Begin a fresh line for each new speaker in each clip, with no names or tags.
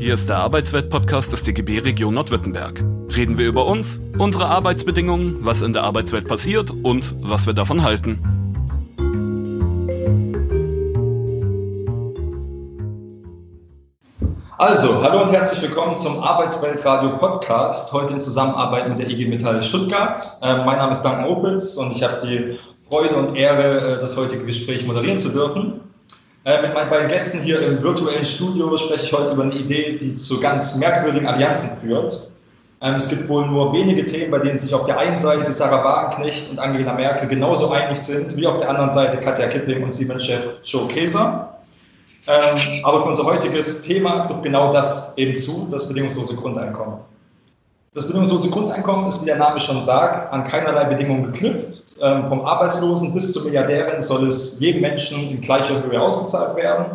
Hier ist der Arbeitswelt-Podcast des DGB Region Nordwürttemberg. Reden wir über uns, unsere Arbeitsbedingungen, was in der Arbeitswelt passiert und was wir davon halten.
Also, hallo und herzlich willkommen zum Arbeitsweltradio Podcast, heute in Zusammenarbeit mit der IG Metall Stuttgart. Äh, mein Name ist Duncan Opitz und ich habe die Freude und Ehre, äh, das heutige Gespräch moderieren zu dürfen. Äh, mit meinen beiden Gästen hier im virtuellen Studio spreche ich heute über eine Idee, die zu ganz merkwürdigen Allianzen führt. Ähm, es gibt wohl nur wenige Themen, bei denen sich auf der einen Seite Sarah Wagenknecht und Angela Merkel genauso einig sind, wie auf der anderen Seite Katja Kipping und Siemens-Chef Joe Keser. Ähm, aber für unser heutiges Thema trifft genau das eben zu, das bedingungslose Grundeinkommen. Das bedingungslose Grundeinkommen ist, wie der Name schon sagt, an keinerlei Bedingungen geknüpft. Ähm, vom Arbeitslosen bis zur Milliardärin soll es jedem Menschen in gleicher Höhe ausgezahlt werden,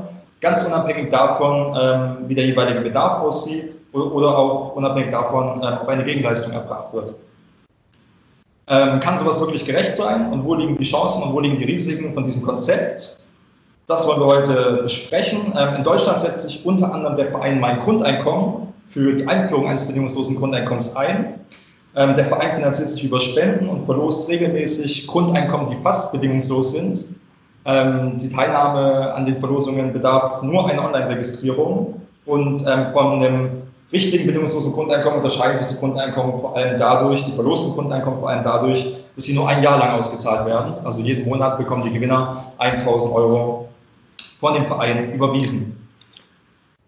ganz unabhängig davon, ähm, wie der jeweilige Bedarf aussieht oder auch unabhängig davon, ähm, ob eine Gegenleistung erbracht wird. Kann sowas wirklich gerecht sein und wo liegen die Chancen und wo liegen die Risiken von diesem Konzept? Das wollen wir heute besprechen. In Deutschland setzt sich unter anderem der Verein Mein Grundeinkommen für die Einführung eines bedingungslosen Grundeinkommens ein. Ähm, der Verein finanziert sich über Spenden und verlost regelmäßig Grundeinkommen, die fast bedingungslos sind. Ähm, die Teilnahme an den Verlosungen bedarf nur einer Online-Registrierung und ähm, von einem richtigen bedingungslosen Grundeinkommen unterscheiden sich die Grundeinkommen vor allem dadurch, die verlosten Grundeinkommen vor allem dadurch, dass sie nur ein Jahr lang ausgezahlt werden. Also jeden Monat bekommen die Gewinner 1000 Euro von dem Verein überwiesen.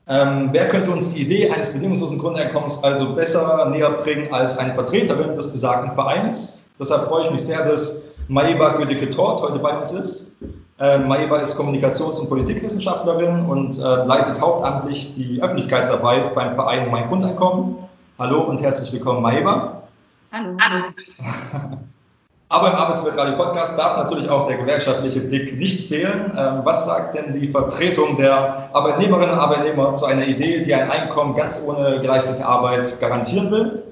Ähm, wer könnte uns die Idee eines bedingungslosen Grundeinkommens also besser näher bringen als eine Vertreterin des besagten Vereins? Deshalb freue ich mich sehr, dass Maiba Gödecke-Tort heute bei uns ist. Äh, Maiba ist Kommunikations- und Politikwissenschaftlerin und äh, leitet hauptamtlich die Öffentlichkeitsarbeit beim Verein Mein Grundeinkommen. Hallo und herzlich willkommen, Maiba.
Hallo. Hallo.
Aber im Arbeitsweltradio Podcast darf natürlich auch der gewerkschaftliche Blick nicht fehlen. Ähm, was sagt denn die Vertretung der Arbeitnehmerinnen und Arbeitnehmer zu einer Idee, die ein Einkommen ganz ohne geleistete Arbeit garantieren will?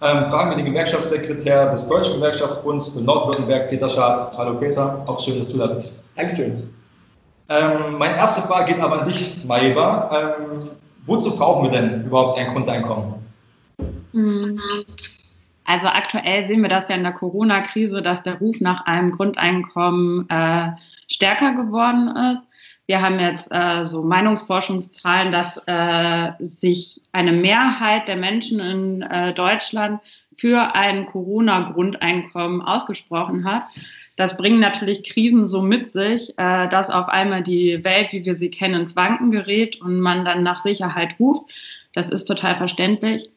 Ähm, fragen wir den Gewerkschaftssekretär des Deutschen Gewerkschaftsbunds für Nordwürttemberg, Peter Schad. Hallo Peter, auch schön, dass du da bist.
Dankeschön.
Ähm, meine erste Frage geht aber an dich, Maiba. Ähm, wozu brauchen wir denn überhaupt ein Grundeinkommen?
Mhm. Also aktuell sehen wir das ja in der Corona-Krise, dass der Ruf nach einem Grundeinkommen äh, stärker geworden ist. Wir haben jetzt äh, so Meinungsforschungszahlen, dass äh, sich eine Mehrheit der Menschen in äh, Deutschland für ein Corona-Grundeinkommen ausgesprochen hat. Das bringen natürlich Krisen so mit sich, äh, dass auf einmal die Welt, wie wir sie kennen, ins Wanken gerät und man dann nach Sicherheit ruft. Das ist total verständlich.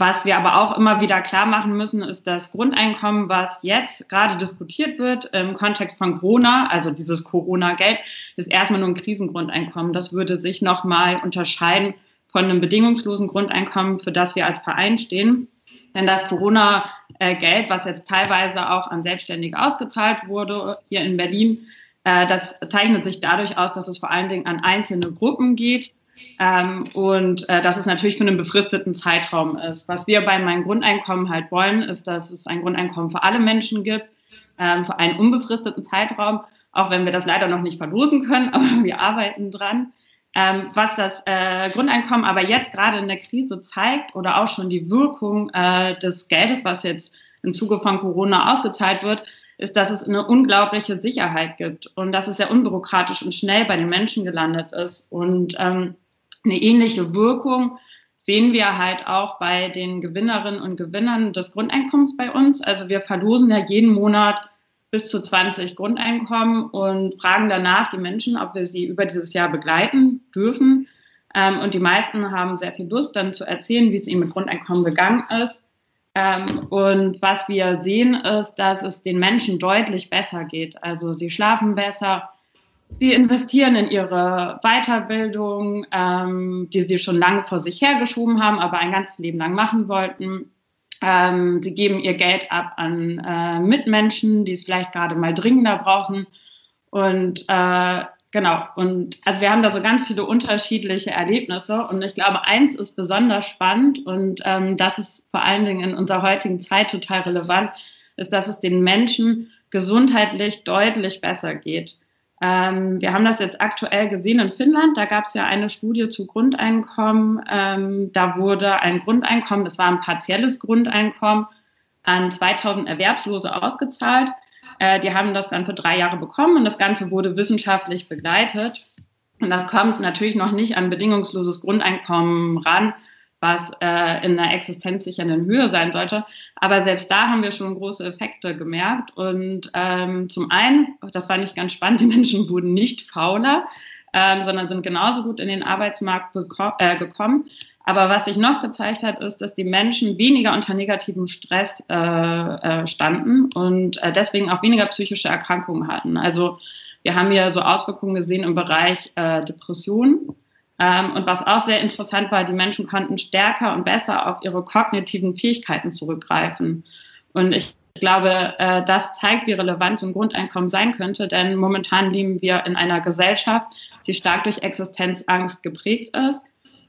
Was wir aber auch immer wieder klar machen müssen, ist das Grundeinkommen, was jetzt gerade diskutiert wird im Kontext von Corona, also dieses Corona-Geld, ist erstmal nur ein Krisengrundeinkommen. Das würde sich nochmal unterscheiden von einem bedingungslosen Grundeinkommen, für das wir als Verein stehen. Denn das Corona-Geld, was jetzt teilweise auch an Selbstständige ausgezahlt wurde, hier in Berlin, äh, das zeichnet sich dadurch aus, dass es vor allen Dingen an einzelne Gruppen geht ähm, und äh, dass es natürlich für einen befristeten Zeitraum ist. Was wir bei meinem Grundeinkommen halt wollen, ist, dass es ein Grundeinkommen für alle Menschen gibt, ähm, für einen unbefristeten Zeitraum, auch wenn wir das leider noch nicht verlosen können, aber wir arbeiten dran. Ähm, was das äh, Grundeinkommen aber jetzt gerade in der Krise zeigt oder auch schon die Wirkung äh, des Geldes, was jetzt im Zuge von Corona ausgezahlt wird, ist, dass es eine unglaubliche Sicherheit gibt und dass es sehr unbürokratisch und schnell bei den Menschen gelandet ist. Und ähm, eine ähnliche Wirkung sehen wir halt auch bei den Gewinnerinnen und Gewinnern des Grundeinkommens bei uns. Also wir verlosen ja jeden Monat bis zu 20 Grundeinkommen und fragen danach die Menschen, ob wir sie über dieses Jahr begleiten dürfen. Ähm, und die meisten haben sehr viel Lust, dann zu erzählen, wie es ihnen mit Grundeinkommen gegangen ist. Ähm, und was wir sehen, ist, dass es den Menschen deutlich besser geht. Also sie schlafen besser, Sie investieren in ihre Weiterbildung, ähm, die sie schon lange vor sich hergeschoben haben, aber ein ganzes Leben lang machen wollten. Ähm, sie geben ihr Geld ab an äh, Mitmenschen, die es vielleicht gerade mal dringender brauchen. Und äh, genau, und also wir haben da so ganz viele unterschiedliche Erlebnisse. Und ich glaube, eins ist besonders spannend und ähm, das ist vor allen Dingen in unserer heutigen Zeit total relevant, ist, dass es den Menschen gesundheitlich deutlich besser geht. Ähm, wir haben das jetzt aktuell gesehen in Finnland. Da gab es ja eine Studie zu Grundeinkommen. Ähm, da wurde ein Grundeinkommen, das war ein partielles Grundeinkommen, an 2000 Erwerbslose ausgezahlt. Äh, die haben das dann für drei Jahre bekommen und das Ganze wurde wissenschaftlich begleitet. Und das kommt natürlich noch nicht an bedingungsloses Grundeinkommen ran, was äh, in einer existenzsichernden Höhe sein sollte. Aber selbst da haben wir schon große Effekte gemerkt. Und ähm, zum einen, das war nicht ganz spannend, die Menschen wurden nicht fauler, ähm, sondern sind genauso gut in den Arbeitsmarkt äh, gekommen. Aber was sich noch gezeigt hat, ist, dass die Menschen weniger unter negativem Stress äh, äh, standen und äh, deswegen auch weniger psychische Erkrankungen hatten. Also wir haben hier so Auswirkungen gesehen im Bereich äh, Depression. Ähm, und was auch sehr interessant war, die Menschen konnten stärker und besser auf ihre kognitiven Fähigkeiten zurückgreifen. Und ich glaube, äh, das zeigt, wie relevant so ein Grundeinkommen sein könnte, denn momentan leben wir in einer Gesellschaft, die stark durch Existenzangst geprägt ist.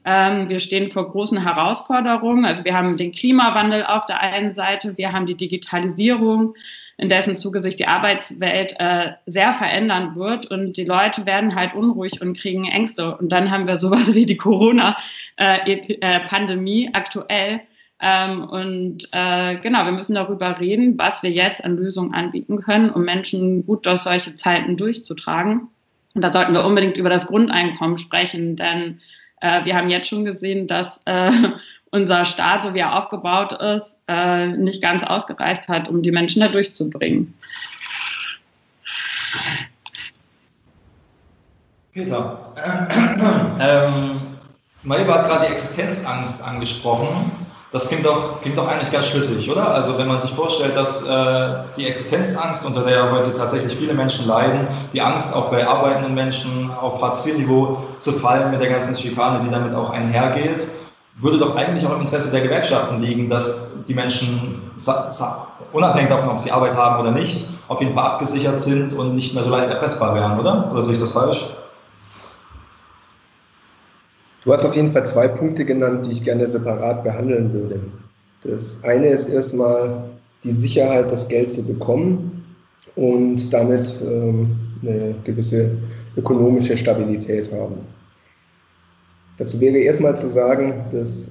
Ähm, wir stehen vor großen Herausforderungen. Also wir haben den Klimawandel auf der einen Seite, wir haben die Digitalisierung, in dessen Zuge sich die Arbeitswelt äh, sehr verändern wird und die Leute werden halt unruhig und kriegen Ängste. Und dann haben wir sowas wie die Corona-Pandemie äh, äh aktuell. Ähm, und äh, genau, wir müssen darüber reden, was wir jetzt an Lösungen anbieten können, um Menschen gut durch solche Zeiten durchzutragen. Und da sollten wir unbedingt über das Grundeinkommen sprechen, denn äh, wir haben jetzt schon gesehen, dass äh, unser Staat, so wie er aufgebaut ist, äh, nicht ganz ausgereicht hat, um die Menschen da durchzubringen.
Peter, ähm, Maeva hat gerade die Existenzangst angesprochen. Das klingt doch, klingt doch eigentlich ganz schlüssig, oder? Also wenn man sich vorstellt, dass äh, die Existenzangst, unter der heute tatsächlich viele Menschen leiden, die Angst auch bei arbeitenden Menschen auf Hartz-IV-Niveau zu fallen mit der ganzen Schikane, die damit auch einhergeht, würde doch eigentlich auch im Interesse der Gewerkschaften liegen, dass die Menschen, unabhängig davon, ob sie Arbeit haben oder nicht, auf jeden Fall abgesichert sind und nicht mehr so leicht erpressbar wären, oder? Oder sehe ich das falsch?
Du hast auf jeden Fall zwei Punkte genannt, die ich gerne separat behandeln würde. Das eine ist erstmal die Sicherheit, das Geld zu bekommen und damit ähm, eine gewisse ökonomische Stabilität haben. Dazu wäre erstmal zu sagen, das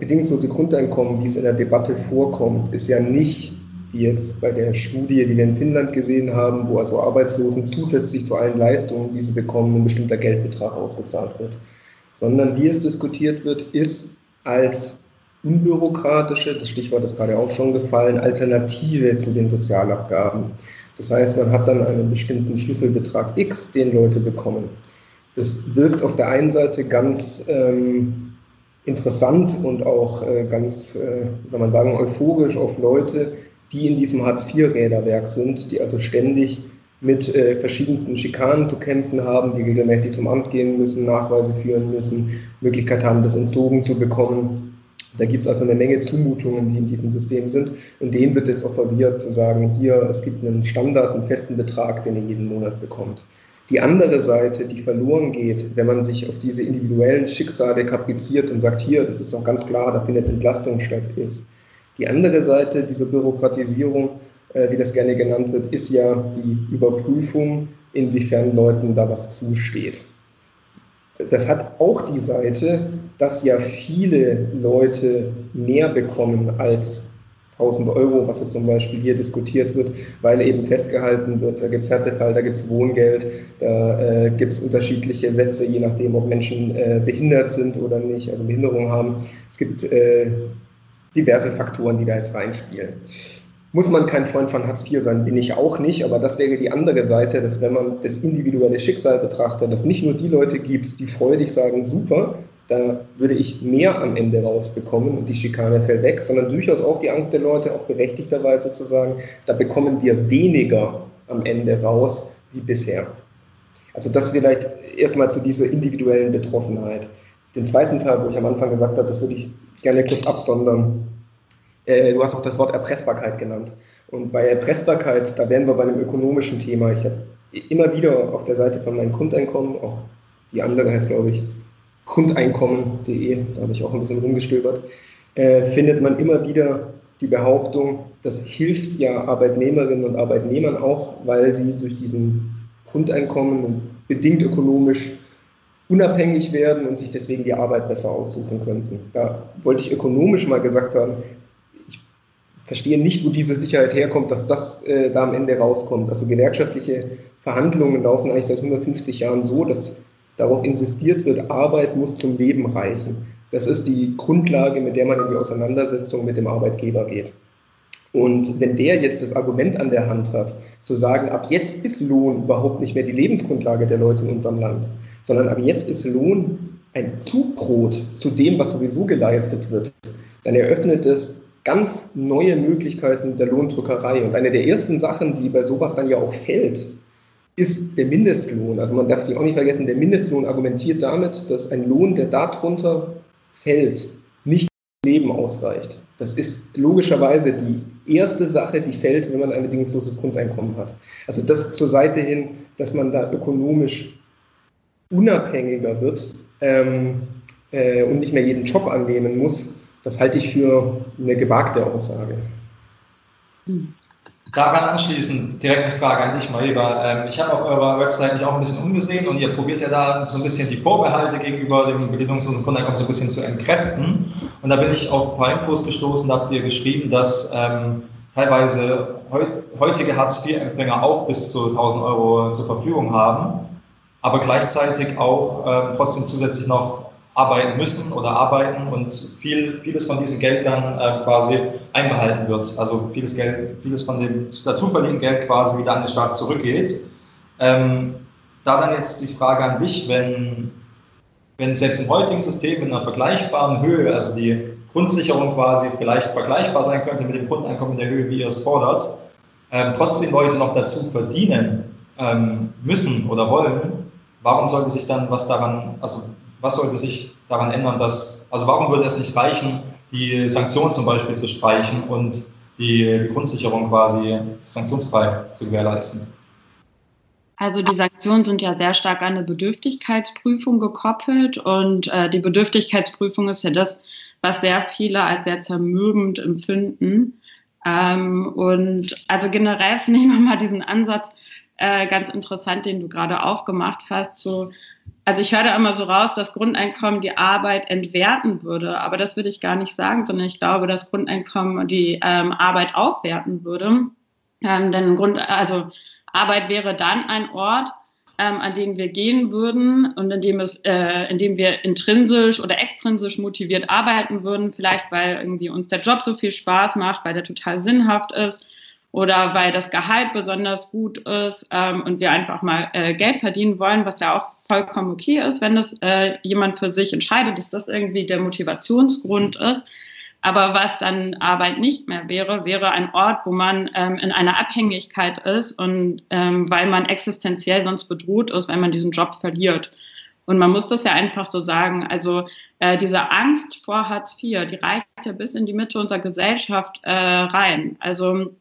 bedingungslose Grundeinkommen, wie es in der Debatte vorkommt, ist ja nicht wie jetzt bei der Studie, die wir in Finnland gesehen haben, wo also Arbeitslosen zusätzlich zu allen Leistungen, die sie bekommen, ein bestimmter Geldbetrag ausgezahlt wird. Sondern wie es diskutiert wird, ist als unbürokratische, das Stichwort ist gerade auch schon gefallen, Alternative zu den Sozialabgaben. Das heißt, man hat dann einen bestimmten Schlüsselbetrag X, den Leute bekommen. Das wirkt auf der einen Seite ganz ähm, interessant und auch äh, ganz, äh, soll man sagen, euphorisch auf Leute, die in diesem Hartz-IV-Räderwerk sind, die also ständig mit äh, verschiedensten Schikanen zu kämpfen haben, die regelmäßig zum Amt gehen müssen, Nachweise führen müssen, Möglichkeit haben, das entzogen zu bekommen. Da gibt es also eine Menge Zumutungen, die in diesem System sind. Und denen wird jetzt offeriert, zu sagen, hier, es gibt einen Standard, einen festen Betrag, den ihr jeden Monat bekommt. Die andere Seite, die verloren geht, wenn man sich auf diese individuellen Schicksale kapriziert und sagt, hier, das ist doch ganz klar, da findet Entlastung statt, ist. Die andere Seite dieser Bürokratisierung, äh, wie das gerne genannt wird, ist ja die Überprüfung, inwiefern Leuten da was zusteht. Das hat auch die Seite, dass ja viele Leute mehr bekommen als 1000 Euro, was jetzt zum Beispiel hier diskutiert wird, weil eben festgehalten wird, da gibt es Härtefall, da gibt es Wohngeld, da äh, gibt es unterschiedliche Sätze, je nachdem, ob Menschen äh, behindert sind oder nicht, also Behinderung haben. Es gibt äh, diverse Faktoren, die da jetzt reinspielen. Muss man kein Freund von Hartz IV sein, bin ich auch nicht, aber das wäre die andere Seite, dass wenn man das individuelle Schicksal betrachtet, dass nicht nur die Leute gibt, die freudig sagen, super, da würde ich mehr am Ende rausbekommen und die Schikane fällt weg, sondern durchaus auch die Angst der Leute, auch berechtigterweise zu sagen, da bekommen wir weniger am Ende raus wie bisher. Also das vielleicht erstmal zu dieser individuellen Betroffenheit. Den zweiten Teil, wo ich am Anfang gesagt habe, das würde ich gerne kurz absondern. Äh, du hast auch das Wort Erpressbarkeit genannt. Und bei Erpressbarkeit, da wären wir bei einem ökonomischen Thema. Ich habe immer wieder auf der Seite von meinem Grundeinkommen, auch die andere heißt, glaube ich, Grundeinkommen.de, da habe ich auch ein bisschen rumgestöbert, äh, findet man immer wieder die Behauptung, das hilft ja Arbeitnehmerinnen und Arbeitnehmern auch, weil sie durch diesen Grundeinkommen bedingt ökonomisch unabhängig werden und sich deswegen die Arbeit besser aussuchen könnten. Da wollte ich ökonomisch mal gesagt haben, ich verstehe nicht, wo diese Sicherheit herkommt, dass das äh, da am Ende rauskommt. Also gewerkschaftliche Verhandlungen laufen eigentlich seit 150 Jahren so, dass darauf insistiert wird, Arbeit muss zum Leben reichen. Das ist die Grundlage, mit der man in die Auseinandersetzung mit dem Arbeitgeber geht. Und wenn der jetzt das Argument an der Hand hat, zu sagen, ab jetzt ist Lohn überhaupt nicht mehr die Lebensgrundlage der Leute in unserem Land, sondern ab jetzt ist Lohn ein Zubrot zu dem, was sowieso geleistet wird, dann eröffnet es ganz neue Möglichkeiten der Lohndrückerei. Und eine der ersten Sachen, die bei sowas dann ja auch fällt, ist der Mindestlohn. Also man darf sich auch nicht vergessen, der Mindestlohn argumentiert damit, dass ein Lohn, der darunter fällt, nicht Leben ausreicht. Das ist logischerweise die erste Sache, die fällt, wenn man ein bedingungsloses Grundeinkommen hat. Also das zur Seite hin, dass man da ökonomisch unabhängiger wird ähm, äh, und nicht mehr jeden Job annehmen muss, das halte ich für eine gewagte Aussage.
Hm. Daran anschließend direkt eine Frage an dich, Mariba. Ähm, ich habe auf eurer Website mich auch ein bisschen umgesehen und ihr probiert ja da so ein bisschen die Vorbehalte gegenüber dem bedingungslosen Grundeinkommen so ein bisschen zu entkräften. Und da bin ich auf ein paar Infos gestoßen, da habt ihr geschrieben, dass ähm, teilweise heutige Hartz-IV-Empfänger auch bis zu 1000 Euro zur Verfügung haben, aber gleichzeitig auch ähm, trotzdem zusätzlich noch arbeiten müssen oder arbeiten und viel, vieles von diesem Geld dann äh, quasi einbehalten wird. Also vieles Geld, vieles von dem dazu verdienten Geld quasi wieder an den Staat zurückgeht. Ähm, da dann jetzt die Frage an dich, wenn, wenn selbst im heutigen System in einer vergleichbaren Höhe, also die Grundsicherung quasi vielleicht vergleichbar sein könnte mit dem Grundeinkommen in der Höhe, wie ihr es fordert, ähm, trotzdem Leute noch dazu verdienen ähm, müssen oder wollen, warum sollte sich dann was daran, also was sollte sich daran ändern, dass, also warum würde es nicht reichen, die Sanktionen zum Beispiel zu streichen und die, die Grundsicherung quasi sanktionsfrei zu gewährleisten?
Also die Sanktionen sind ja sehr stark an eine Bedürftigkeitsprüfung gekoppelt und äh, die Bedürftigkeitsprüfung ist ja das, was sehr viele als sehr zermürbend empfinden. Ähm, und also generell finde ich nochmal diesen Ansatz äh, ganz interessant, den du gerade aufgemacht hast, so also ich höre da immer so raus, dass Grundeinkommen die Arbeit entwerten würde, aber das würde ich gar nicht sagen, sondern ich glaube, dass Grundeinkommen die ähm, Arbeit aufwerten würde. Ähm, denn Grund, also Arbeit wäre dann ein Ort, ähm, an den wir gehen würden und in dem, es, äh, in dem wir intrinsisch oder extrinsisch motiviert arbeiten würden, vielleicht weil irgendwie uns der Job so viel Spaß macht, weil der total sinnhaft ist oder weil das Gehalt besonders gut ist ähm, und wir einfach mal äh, Geld verdienen wollen, was ja auch vollkommen okay ist, wenn das äh, jemand für sich entscheidet, dass das irgendwie der Motivationsgrund ist. Aber was dann Arbeit nicht mehr wäre, wäre ein Ort, wo man ähm, in einer Abhängigkeit ist und ähm, weil man existenziell sonst bedroht ist, wenn man diesen Job verliert. Und man muss das ja einfach so sagen. Also äh, diese Angst vor Hartz IV, die reicht ja bis in die Mitte unserer Gesellschaft äh, rein. Also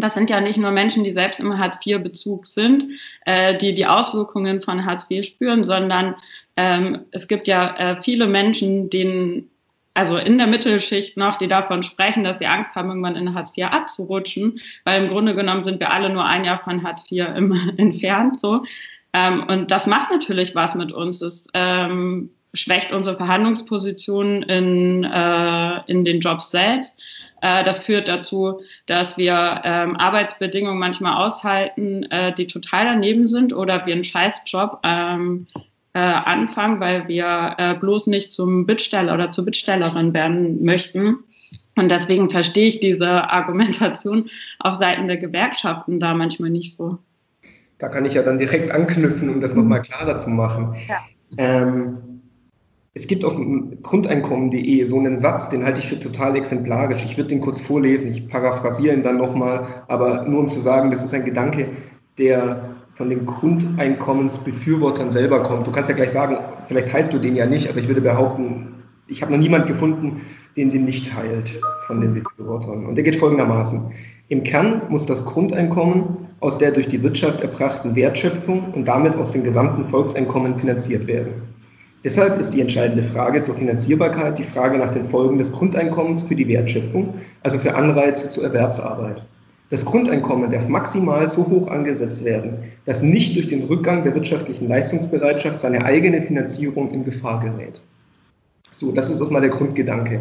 das sind ja nicht nur Menschen, die selbst im Hartz-IV-Bezug sind, äh, die die Auswirkungen von Hartz IV spüren, sondern ähm, es gibt ja äh, viele Menschen, denen, also in der Mittelschicht noch, die davon sprechen, dass sie Angst haben, irgendwann in Hartz IV abzurutschen, weil im Grunde genommen sind wir alle nur ein Jahr von Hartz IV im, entfernt. So. Ähm, und das macht natürlich was mit uns. Das ähm, schwächt unsere Verhandlungsposition in, äh, in den Jobs selbst. Äh, das führt dazu, dass wir ähm, Arbeitsbedingungen manchmal aushalten, äh, die total daneben sind oder wir einen Scheißjob ähm, äh, anfangen, weil wir äh, bloß nicht zum Bittsteller oder zur Bittstellerin werden möchten. Und deswegen verstehe ich diese Argumentation auf Seiten der Gewerkschaften da manchmal nicht so.
Da kann ich ja dann direkt anknüpfen, um das nochmal klarer zu machen. Ja. Ähm, es gibt auf grundeinkommen.de so einen Satz, den halte ich für total exemplarisch. Ich würde den kurz vorlesen, ich paraphrasiere ihn dann nochmal, aber nur um zu sagen, das ist ein Gedanke, der von den Grundeinkommensbefürwortern selber kommt. Du kannst ja gleich sagen, vielleicht teilst du den ja nicht, aber ich würde behaupten, ich habe noch niemand gefunden, den den nicht teilt von den Befürwortern. Und der geht folgendermaßen. Im Kern muss das Grundeinkommen aus der durch die Wirtschaft erbrachten Wertschöpfung und damit aus dem gesamten Volkseinkommen finanziert werden. Deshalb ist die entscheidende Frage zur Finanzierbarkeit die Frage nach den Folgen des Grundeinkommens für die Wertschöpfung, also für Anreize zur Erwerbsarbeit. Das Grundeinkommen darf maximal so hoch angesetzt werden, dass nicht durch den Rückgang der wirtschaftlichen Leistungsbereitschaft seine eigene Finanzierung in Gefahr gerät. So, das ist erstmal der Grundgedanke.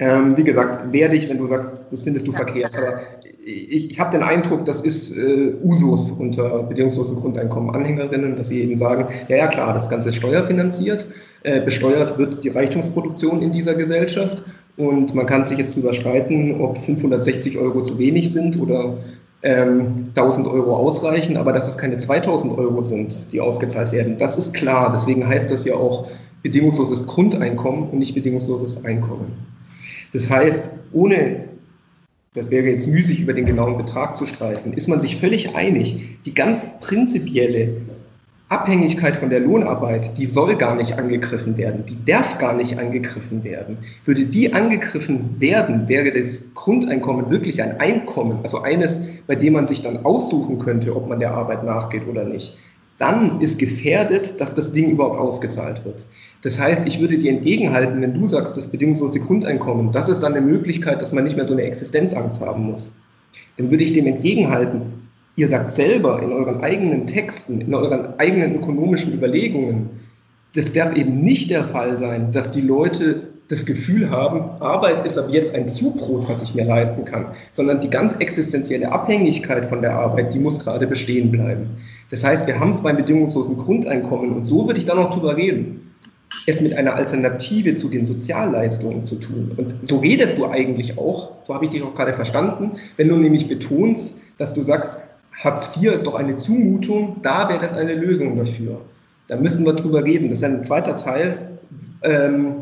Ähm, wie gesagt, werde ich, wenn du sagst, das findest du ja, verkehrt. Aber ich, ich habe den Eindruck, das ist äh, Usus unter bedingungslosem Grundeinkommen Anhängerinnen, dass sie eben sagen, ja, ja klar, das Ganze ist steuerfinanziert, äh, besteuert wird die Reichtumsproduktion in dieser Gesellschaft und man kann sich jetzt darüber streiten, ob 560 Euro zu wenig sind oder ähm, 1000 Euro ausreichen, aber dass es keine 2000 Euro sind, die ausgezahlt werden, das ist klar. Deswegen heißt das ja auch bedingungsloses Grundeinkommen und nicht bedingungsloses Einkommen. Das heißt, ohne, das wäre jetzt müßig, über den genauen Betrag zu streiten, ist man sich völlig einig, die ganz prinzipielle Abhängigkeit von der Lohnarbeit, die soll gar nicht angegriffen werden, die darf gar nicht angegriffen werden. Würde die angegriffen werden, wäre das Grundeinkommen wirklich ein Einkommen, also eines, bei dem man sich dann aussuchen könnte, ob man der Arbeit nachgeht oder nicht. Dann ist gefährdet, dass das Ding überhaupt ausgezahlt wird. Das heißt, ich würde dir entgegenhalten, wenn du sagst, das bedingungslose Grundeinkommen, das ist dann eine Möglichkeit, dass man nicht mehr so eine Existenzangst haben muss. Dann würde ich dem entgegenhalten, ihr sagt selber in euren eigenen Texten, in euren eigenen ökonomischen Überlegungen, das darf eben nicht der Fall sein, dass die Leute das Gefühl haben, Arbeit ist ab jetzt ein Zubrot, was ich mir leisten kann, sondern die ganz existenzielle Abhängigkeit von der Arbeit, die muss gerade bestehen bleiben. Das heißt, wir haben es beim bedingungslosen Grundeinkommen und so würde ich dann noch drüber reden es mit einer Alternative zu den Sozialleistungen zu tun. Und so redest du eigentlich auch, so habe ich dich auch gerade verstanden, wenn du nämlich betonst, dass du sagst, Hartz IV ist doch eine Zumutung, da wäre das eine Lösung dafür. Da müssen wir drüber reden. Das ist ein zweiter Teil, ähm,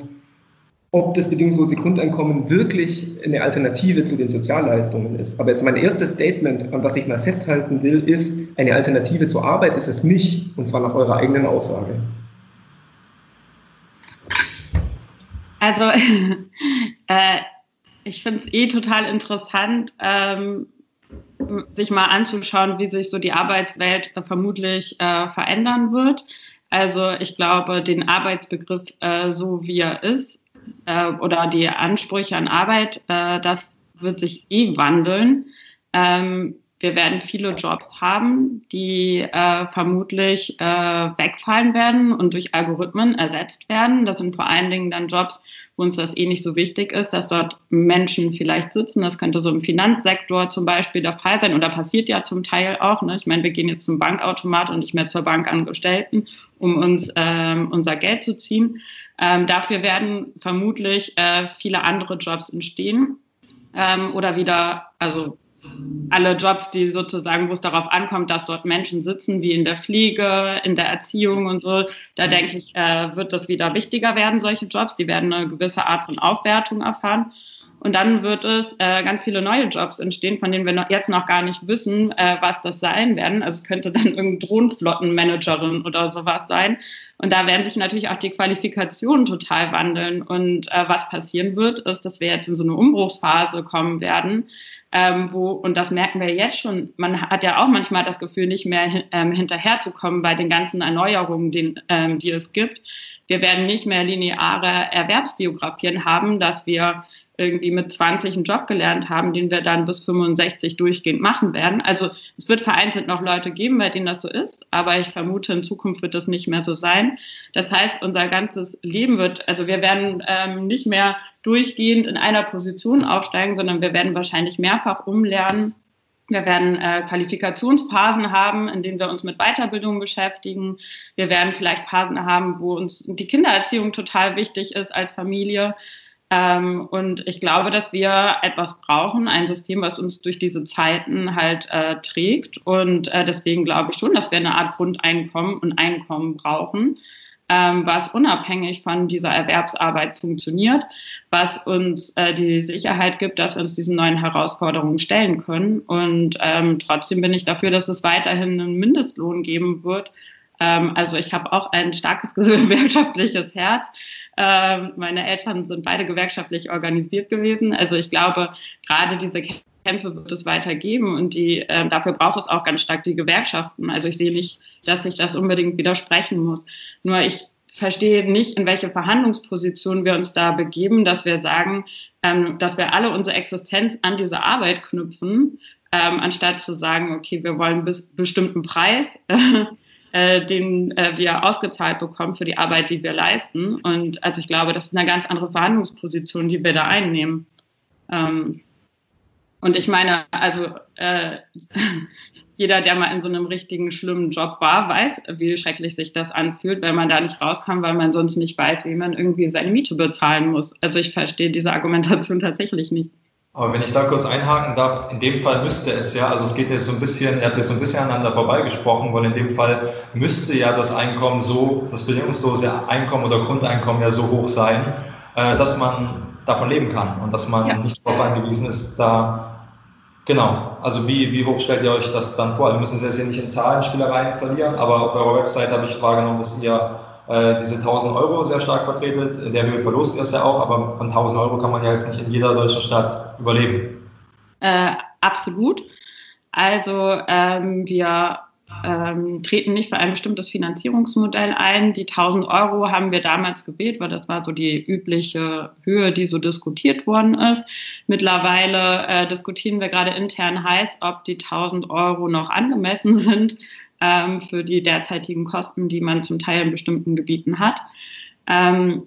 ob das bedingungslose Grundeinkommen wirklich eine Alternative zu den Sozialleistungen ist. Aber jetzt mein erstes Statement, an was ich mal festhalten will, ist, eine Alternative zur Arbeit ist es nicht, und zwar nach eurer eigenen Aussage.
Also, äh, ich finde es eh total interessant, ähm, sich mal anzuschauen, wie sich so die Arbeitswelt äh, vermutlich äh, verändern wird. Also ich glaube, den Arbeitsbegriff äh, so wie er ist äh, oder die Ansprüche an Arbeit, äh, das wird sich eh wandeln. Ähm, wir werden viele Jobs haben, die äh, vermutlich äh, wegfallen werden und durch Algorithmen ersetzt werden. Das sind vor allen Dingen dann Jobs, wo uns das eh nicht so wichtig ist, dass dort Menschen vielleicht sitzen. Das könnte so im Finanzsektor zum Beispiel der Fall sein oder passiert ja zum Teil auch. Ne? Ich meine, wir gehen jetzt zum Bankautomat und nicht mehr zur Bankangestellten, um uns ähm, unser Geld zu ziehen. Ähm, dafür werden vermutlich äh, viele andere Jobs entstehen ähm, oder wieder, also alle Jobs, die sozusagen, wo es darauf ankommt, dass dort Menschen sitzen, wie in der Pflege, in der Erziehung und so, da denke ich, äh, wird das wieder wichtiger werden, solche Jobs. Die werden eine gewisse Art von Aufwertung erfahren. Und dann wird es äh, ganz viele neue Jobs entstehen, von denen wir noch, jetzt noch gar nicht wissen, äh, was das sein werden. Also es könnte dann irgendeine Drohnenflottenmanagerin oder sowas sein. Und da werden sich natürlich auch die Qualifikationen total wandeln. Und äh, was passieren wird, ist, dass wir jetzt in so eine Umbruchsphase kommen werden, ähm, wo, und das merken wir jetzt schon, man hat ja auch manchmal das Gefühl, nicht mehr ähm, hinterherzukommen bei den ganzen Erneuerungen, den, ähm, die es gibt. Wir werden nicht mehr lineare Erwerbsbiografien haben, dass wir irgendwie mit 20 einen Job gelernt haben, den wir dann bis 65 durchgehend machen werden. Also es wird vereinzelt noch Leute geben, bei denen das so ist, aber ich vermute, in Zukunft wird das nicht mehr so sein. Das heißt, unser ganzes Leben wird, also wir werden ähm, nicht mehr durchgehend in einer Position aufsteigen, sondern wir werden wahrscheinlich mehrfach umlernen. Wir werden äh, Qualifikationsphasen haben, in denen wir uns mit Weiterbildung beschäftigen. Wir werden vielleicht Phasen haben, wo uns die Kindererziehung total wichtig ist als Familie. Ähm, und ich glaube, dass wir etwas brauchen, ein System, was uns durch diese Zeiten halt äh, trägt. Und äh, deswegen glaube ich schon, dass wir eine Art Grundeinkommen und Einkommen brauchen, ähm, was unabhängig von dieser Erwerbsarbeit funktioniert, was uns äh, die Sicherheit gibt, dass wir uns diesen neuen Herausforderungen stellen können. Und ähm, trotzdem bin ich dafür, dass es weiterhin einen Mindestlohn geben wird. Ähm, also ich habe auch ein starkes gewerkschaftliches Herz. Ähm, meine Eltern sind beide gewerkschaftlich organisiert gewesen. Also ich glaube, gerade diese Kämpfe wird es weitergeben und die, äh, dafür braucht es auch ganz stark die Gewerkschaften. Also ich sehe nicht, dass sich das unbedingt widersprechen muss. Nur ich verstehe nicht, in welche Verhandlungsposition wir uns da begeben, dass wir sagen, ähm, dass wir alle unsere Existenz an diese Arbeit knüpfen ähm, anstatt zu sagen, okay, wir wollen einen bestimmten Preis, äh, den äh, wir ausgezahlt bekommen für die Arbeit, die wir leisten. Und also ich glaube, das ist eine ganz andere Verhandlungsposition, die wir da einnehmen. Ähm, und ich meine, also äh, jeder, der mal in so einem richtigen schlimmen Job war, weiß, wie schrecklich sich das anfühlt, wenn man da nicht rauskommt, weil man sonst nicht weiß, wie man irgendwie seine Miete bezahlen muss. Also ich verstehe diese Argumentation tatsächlich nicht.
Aber wenn ich da kurz einhaken darf, in dem Fall müsste es ja, also es geht jetzt so ein bisschen, ihr habt jetzt so ein bisschen aneinander vorbeigesprochen, weil in dem Fall müsste ja das Einkommen so, das bedingungslose Einkommen oder Grundeinkommen ja so hoch sein, äh, dass man davon leben kann und dass man ja. nicht darauf angewiesen ist, da Genau, also wie, wie hoch stellt ihr euch das dann vor? Wir müssen es jetzt hier nicht in Zahlenspielereien verlieren, aber auf eurer Website habe ich wahrgenommen, dass ihr äh, diese 1000 Euro sehr stark vertretet. In der Höhe verlost ihr es ja auch, aber von 1000 Euro kann man ja jetzt nicht in jeder deutschen Stadt überleben.
Äh, absolut. Also ähm, wir ähm, treten nicht für ein bestimmtes Finanzierungsmodell ein. Die 1000 Euro haben wir damals gewählt, weil das war so die übliche Höhe, die so diskutiert worden ist. Mittlerweile äh, diskutieren wir gerade intern heiß, ob die 1000 Euro noch angemessen sind ähm, für die derzeitigen Kosten, die man zum Teil in bestimmten Gebieten hat. Ähm,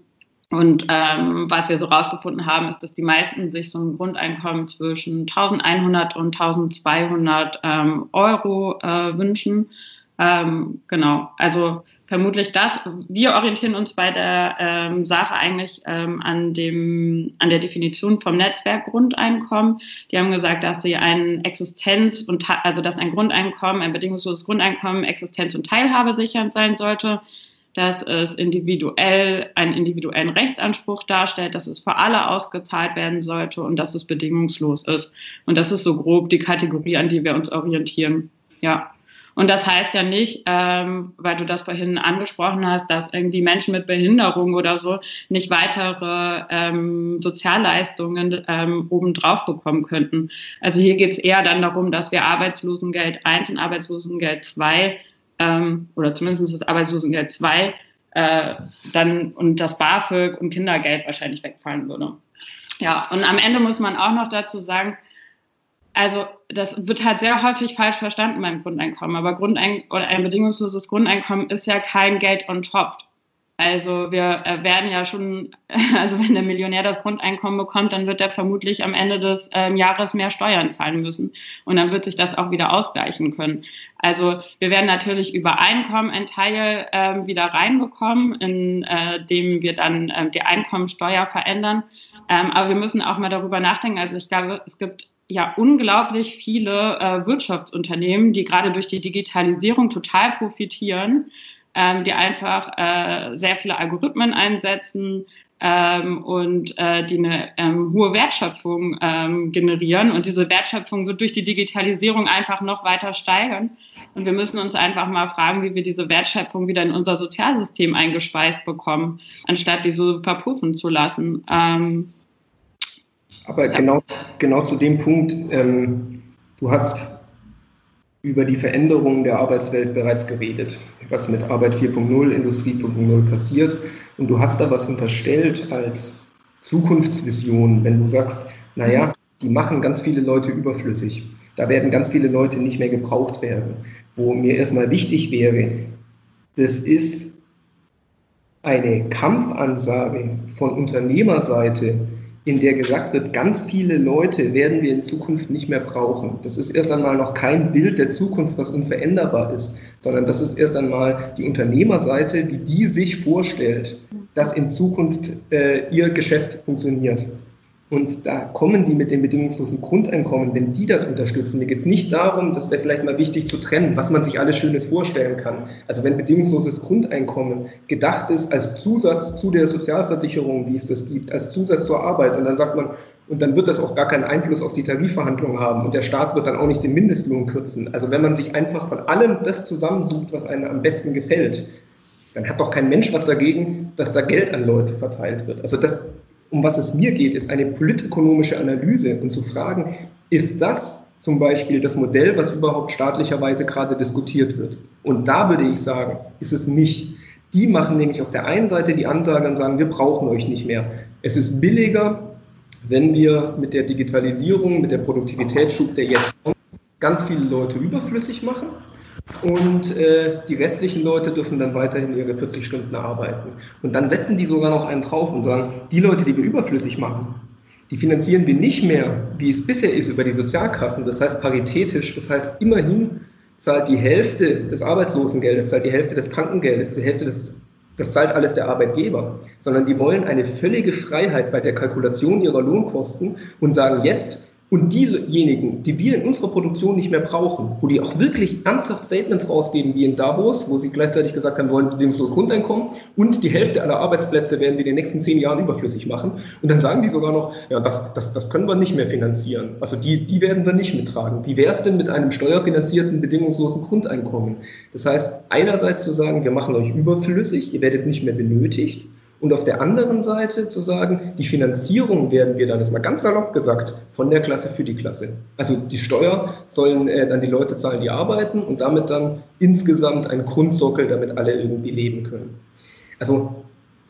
und ähm, was wir so rausgefunden haben, ist, dass die meisten sich so ein Grundeinkommen zwischen 1100 und 1200 ähm, Euro äh, wünschen. Ähm, genau, also vermutlich das. Wir orientieren uns bei der ähm, Sache eigentlich ähm, an, dem, an der Definition vom Netzwerkgrundeinkommen. Die haben gesagt, dass sie ein Existenz- und also dass ein Grundeinkommen, ein bedingungsloses Grundeinkommen Existenz- und Teilhabe sichernd sein sollte dass es individuell einen individuellen Rechtsanspruch darstellt, dass es für alle ausgezahlt werden sollte und dass es bedingungslos ist. Und das ist so grob die Kategorie, an die wir uns orientieren. Ja. Und das heißt ja nicht, ähm, weil du das vorhin angesprochen hast, dass irgendwie Menschen mit Behinderung oder so nicht weitere ähm, Sozialleistungen ähm, obendrauf bekommen könnten. Also hier geht es eher dann darum, dass wir Arbeitslosengeld 1 und Arbeitslosengeld 2 ähm, oder zumindest das Arbeitslosengeld 2 äh, dann und das BAföG und Kindergeld wahrscheinlich wegfallen würde. Ja, und am Ende muss man auch noch dazu sagen, also das wird halt sehr häufig falsch verstanden beim Grundeinkommen, aber Grundein oder ein bedingungsloses Grundeinkommen ist ja kein Geld on top. Also wir äh, werden ja schon, also wenn der Millionär das Grundeinkommen bekommt, dann wird er vermutlich am Ende des ähm, Jahres mehr Steuern zahlen müssen. Und dann wird sich das auch wieder ausgleichen können. Also wir werden natürlich über Einkommen einen Teil ähm, wieder reinbekommen, indem äh, wir dann ähm, die Einkommensteuer verändern. Ähm, aber wir müssen auch mal darüber nachdenken. Also ich glaube, es gibt ja unglaublich viele äh, Wirtschaftsunternehmen, die gerade durch die Digitalisierung total profitieren ähm, die einfach äh, sehr viele Algorithmen einsetzen ähm, und äh, die eine ähm, hohe Wertschöpfung ähm, generieren. Und diese Wertschöpfung wird durch die Digitalisierung einfach noch weiter steigern. Und wir müssen uns einfach mal fragen, wie wir diese Wertschöpfung wieder in unser Sozialsystem eingespeist bekommen, anstatt die so verpuffen zu lassen.
Aber genau, genau zu dem Punkt, ähm, du hast über die Veränderungen der Arbeitswelt bereits geredet, was mit Arbeit 4.0, Industrie 4.0 passiert. Und du hast da was unterstellt als Zukunftsvision, wenn du sagst, naja, die machen ganz viele Leute überflüssig. Da werden ganz viele Leute nicht mehr gebraucht werden. Wo mir erstmal wichtig wäre, das ist eine Kampfansage von Unternehmerseite, in der gesagt wird, ganz viele Leute werden wir in Zukunft nicht mehr brauchen. Das ist erst einmal noch kein Bild der Zukunft, was unveränderbar ist, sondern das ist erst einmal die Unternehmerseite, wie die sich vorstellt, dass in Zukunft äh, ihr Geschäft funktioniert. Und da kommen die mit dem bedingungslosen Grundeinkommen, wenn die das unterstützen. Mir geht es nicht darum, das wäre vielleicht mal wichtig zu trennen, was man sich alles Schönes vorstellen kann. Also wenn bedingungsloses Grundeinkommen gedacht ist als Zusatz zu der Sozialversicherung, wie es das gibt, als Zusatz zur Arbeit, und dann sagt man, und dann wird das auch gar keinen Einfluss auf die Tarifverhandlungen haben und der Staat wird dann auch nicht den Mindestlohn kürzen. Also wenn man sich einfach von allem das zusammensucht, was einem am besten gefällt, dann hat doch kein Mensch was dagegen, dass da Geld an Leute verteilt wird. Also das, um was es mir geht, ist eine politökonomische Analyse und zu fragen, ist das zum Beispiel das Modell, was überhaupt staatlicherweise gerade diskutiert wird? Und da würde ich sagen, ist es nicht. Die machen nämlich auf der einen Seite die Ansage und sagen, wir brauchen euch nicht mehr. Es ist billiger, wenn wir mit der Digitalisierung, mit der Produktivitätsschub, der jetzt kommt, ganz viele Leute überflüssig machen und äh, die restlichen Leute dürfen dann weiterhin ihre 40 Stunden arbeiten. Und dann setzen die sogar noch einen drauf und sagen, die Leute, die wir überflüssig machen, die finanzieren wir nicht mehr, wie es bisher ist, über die Sozialkassen, das heißt paritätisch, das heißt immerhin zahlt die Hälfte des Arbeitslosengeldes, zahlt die Hälfte des Krankengeldes, die Hälfte des, das zahlt alles der Arbeitgeber, sondern die wollen eine völlige Freiheit bei der Kalkulation ihrer Lohnkosten und sagen jetzt, und diejenigen, die wir in unserer Produktion nicht mehr brauchen, wo die auch wirklich ernsthaft Statements rausgeben, wie in Davos, wo sie gleichzeitig gesagt haben, wollen bedingungsloses Grundeinkommen und die Hälfte aller Arbeitsplätze werden wir in den nächsten zehn Jahren überflüssig machen. Und dann sagen die sogar noch, ja, das, das, das können wir nicht mehr finanzieren. Also die, die werden wir nicht mittragen. Wie wäre es denn mit einem steuerfinanzierten bedingungslosen Grundeinkommen? Das heißt, einerseits zu sagen, wir machen euch überflüssig, ihr werdet nicht mehr benötigt und auf der anderen Seite zu sagen, die Finanzierung werden wir dann, das ist mal ganz salopp gesagt, von der Klasse für die Klasse. Also die Steuer sollen äh, dann die Leute zahlen, die arbeiten und damit dann insgesamt ein Grundsockel, damit alle irgendwie leben können. Also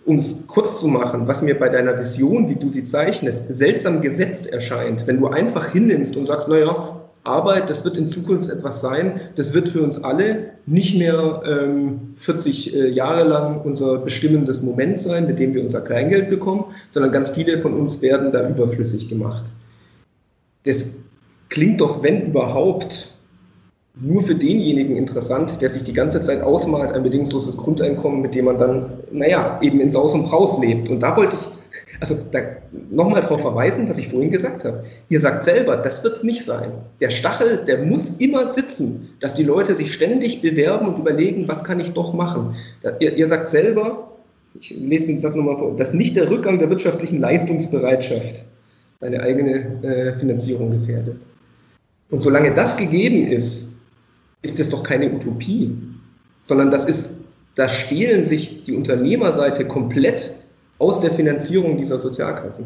um es kurz zu machen, was mir bei deiner Vision, wie du sie zeichnest, seltsam gesetzt erscheint, wenn du einfach hinnimmst und sagst, naja, Arbeit, das wird in Zukunft etwas sein, das wird für uns alle nicht mehr ähm, 40 äh, Jahre lang unser bestimmendes Moment sein, mit dem wir unser Kleingeld bekommen, sondern ganz viele von uns werden da überflüssig gemacht. Das klingt doch, wenn überhaupt, nur für denjenigen interessant, der sich die ganze Zeit ausmalt, ein bedingungsloses Grundeinkommen, mit dem man dann, naja, eben in Saus und Braus lebt. Und da wollte ich also nochmal darauf verweisen, was ich vorhin gesagt habe. Ihr sagt selber, das wird es nicht sein. Der Stachel, der muss immer sitzen, dass die Leute sich ständig bewerben und überlegen, was kann ich doch machen. Ihr, ihr sagt selber, ich lese den Satz nochmal vor, dass nicht der Rückgang der wirtschaftlichen Leistungsbereitschaft eine eigene äh, Finanzierung gefährdet. Und solange das gegeben ist, ist es doch keine Utopie, sondern das ist, da stehlen sich die Unternehmerseite komplett aus der Finanzierung dieser Sozialkassen?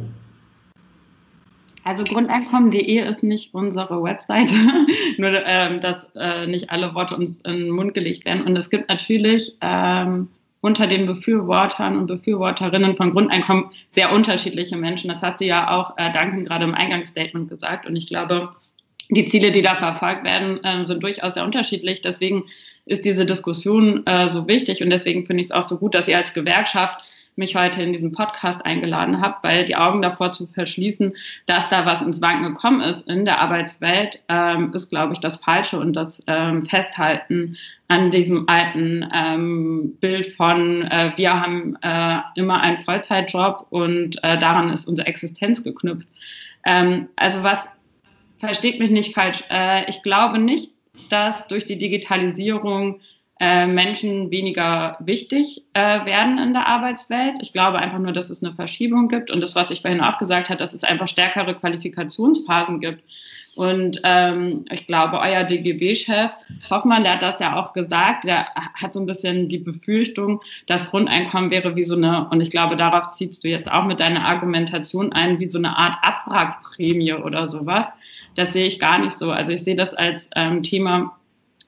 Also Grundeinkommen.de ist nicht unsere Webseite, nur ähm, dass äh, nicht alle Worte uns in den Mund gelegt werden. Und es gibt natürlich ähm, unter den Befürwortern und Befürworterinnen von Grundeinkommen sehr unterschiedliche Menschen. Das hast du ja auch, äh, Duncan, gerade im Eingangsstatement gesagt. Und ich glaube, die Ziele, die da verfolgt werden, äh, sind durchaus sehr unterschiedlich. Deswegen ist diese Diskussion äh, so wichtig und deswegen finde ich es auch so gut, dass ihr als Gewerkschaft mich heute in diesen Podcast eingeladen habe, weil die Augen davor zu verschließen, dass da was ins Wanken gekommen ist in der Arbeitswelt, ähm, ist, glaube ich, das Falsche und das ähm, Festhalten an diesem alten ähm, Bild von, äh, wir haben äh, immer einen Vollzeitjob und äh, daran ist unsere Existenz geknüpft. Ähm, also was, versteht mich nicht falsch, äh, ich glaube nicht, dass durch die Digitalisierung äh, Menschen weniger wichtig äh, werden in der Arbeitswelt. Ich glaube einfach nur, dass es eine Verschiebung gibt und das, was ich vorhin auch gesagt habe, dass es einfach stärkere Qualifikationsphasen gibt. Und ähm, ich glaube, euer DGB-Chef Hoffmann, der hat das ja auch gesagt, der hat so ein bisschen die Befürchtung, das Grundeinkommen wäre wie so eine, und ich glaube, darauf ziehst du jetzt auch mit deiner Argumentation ein, wie so eine Art Abwrackprämie oder sowas. Das sehe ich gar nicht so. Also ich sehe das als ähm, Thema,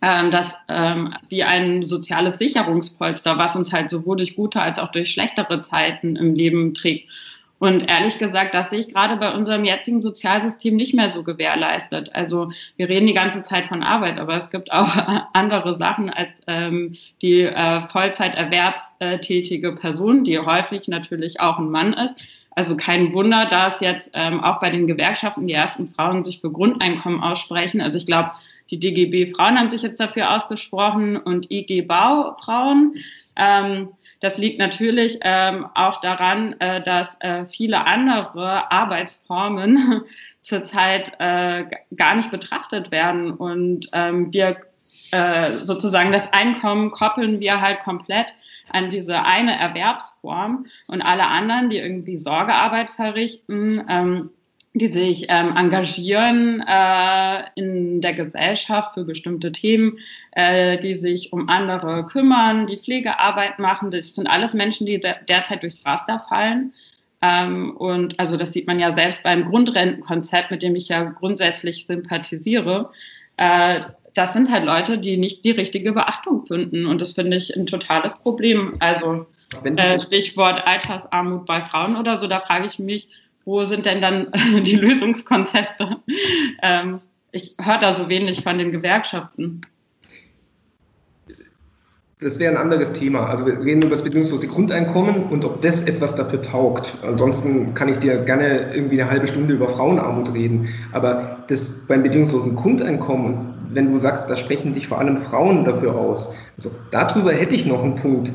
ähm, das ähm, wie ein soziales Sicherungspolster, was uns halt sowohl durch gute als auch durch schlechtere Zeiten im Leben trägt. Und ehrlich gesagt, das sehe ich gerade bei unserem jetzigen Sozialsystem nicht mehr so gewährleistet. Also wir reden die ganze Zeit von Arbeit, aber es gibt auch andere Sachen als ähm, die äh, Vollzeiterwerbstätige Person, die häufig natürlich auch ein Mann ist. Also kein Wunder, dass jetzt ähm, auch bei den Gewerkschaften die ersten Frauen sich für Grundeinkommen aussprechen. Also ich glaube, die DGB Frauen haben sich jetzt dafür ausgesprochen und IG Bau Frauen. Ähm, das liegt natürlich ähm, auch daran, äh, dass äh, viele andere Arbeitsformen zurzeit äh, gar nicht betrachtet werden und ähm, wir äh, sozusagen das Einkommen koppeln wir halt komplett an diese eine Erwerbsform und alle anderen, die irgendwie Sorgearbeit verrichten, ähm, die sich ähm, engagieren äh, in der Gesellschaft für bestimmte Themen, äh, die sich um andere kümmern, die Pflegearbeit machen. Das sind alles Menschen, die de derzeit durchs Raster fallen. Ähm, und also das sieht man ja selbst beim Grundrentenkonzept, mit dem ich ja grundsätzlich sympathisiere. Äh, das sind halt Leute, die nicht die richtige Beachtung finden. Und das finde ich ein totales Problem. Also äh, Stichwort Altersarmut bei Frauen oder so, da frage ich mich, wo sind denn dann die Lösungskonzepte? Ähm, ich höre da so wenig von den Gewerkschaften.
Das wäre ein anderes Thema. Also wir reden über das bedingungslose Grundeinkommen und ob das etwas dafür taugt. Ansonsten kann ich dir gerne irgendwie eine halbe Stunde über Frauenarmut reden. Aber das beim bedingungslosen Grundeinkommen, wenn du sagst, da sprechen sich vor allem Frauen dafür aus, also darüber hätte ich noch einen Punkt.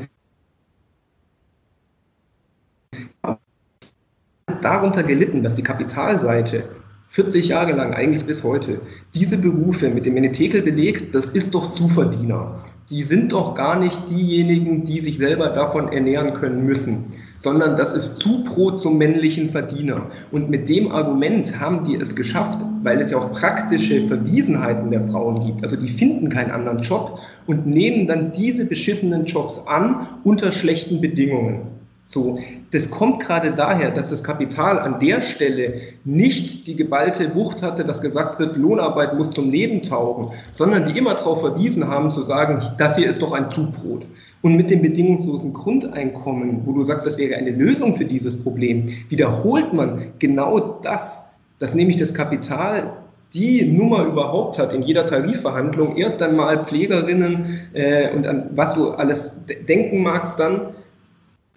Darunter gelitten, dass die Kapitalseite 40 Jahre lang, eigentlich bis heute, diese Berufe mit dem Menetekel belegt, das ist doch Zuverdiener. Die sind doch gar nicht diejenigen, die sich selber davon ernähren können müssen, sondern das ist Zubrot zum männlichen Verdiener. Und mit dem Argument haben die es geschafft, weil es ja auch praktische Verwiesenheiten der Frauen gibt. Also die finden keinen anderen Job und nehmen dann diese beschissenen Jobs an unter schlechten Bedingungen. So, das kommt gerade daher, dass das Kapital an der Stelle nicht die geballte Wucht hatte, dass gesagt wird, Lohnarbeit muss zum Leben taugen, sondern die immer darauf verwiesen haben zu sagen, das hier ist doch ein Zubrot. Und mit dem bedingungslosen Grundeinkommen, wo du sagst, das wäre eine Lösung für dieses Problem, wiederholt man genau das, dass nämlich das Kapital die Nummer überhaupt hat in jeder Tarifverhandlung, erst einmal Pflegerinnen äh, und an was du alles denken magst dann,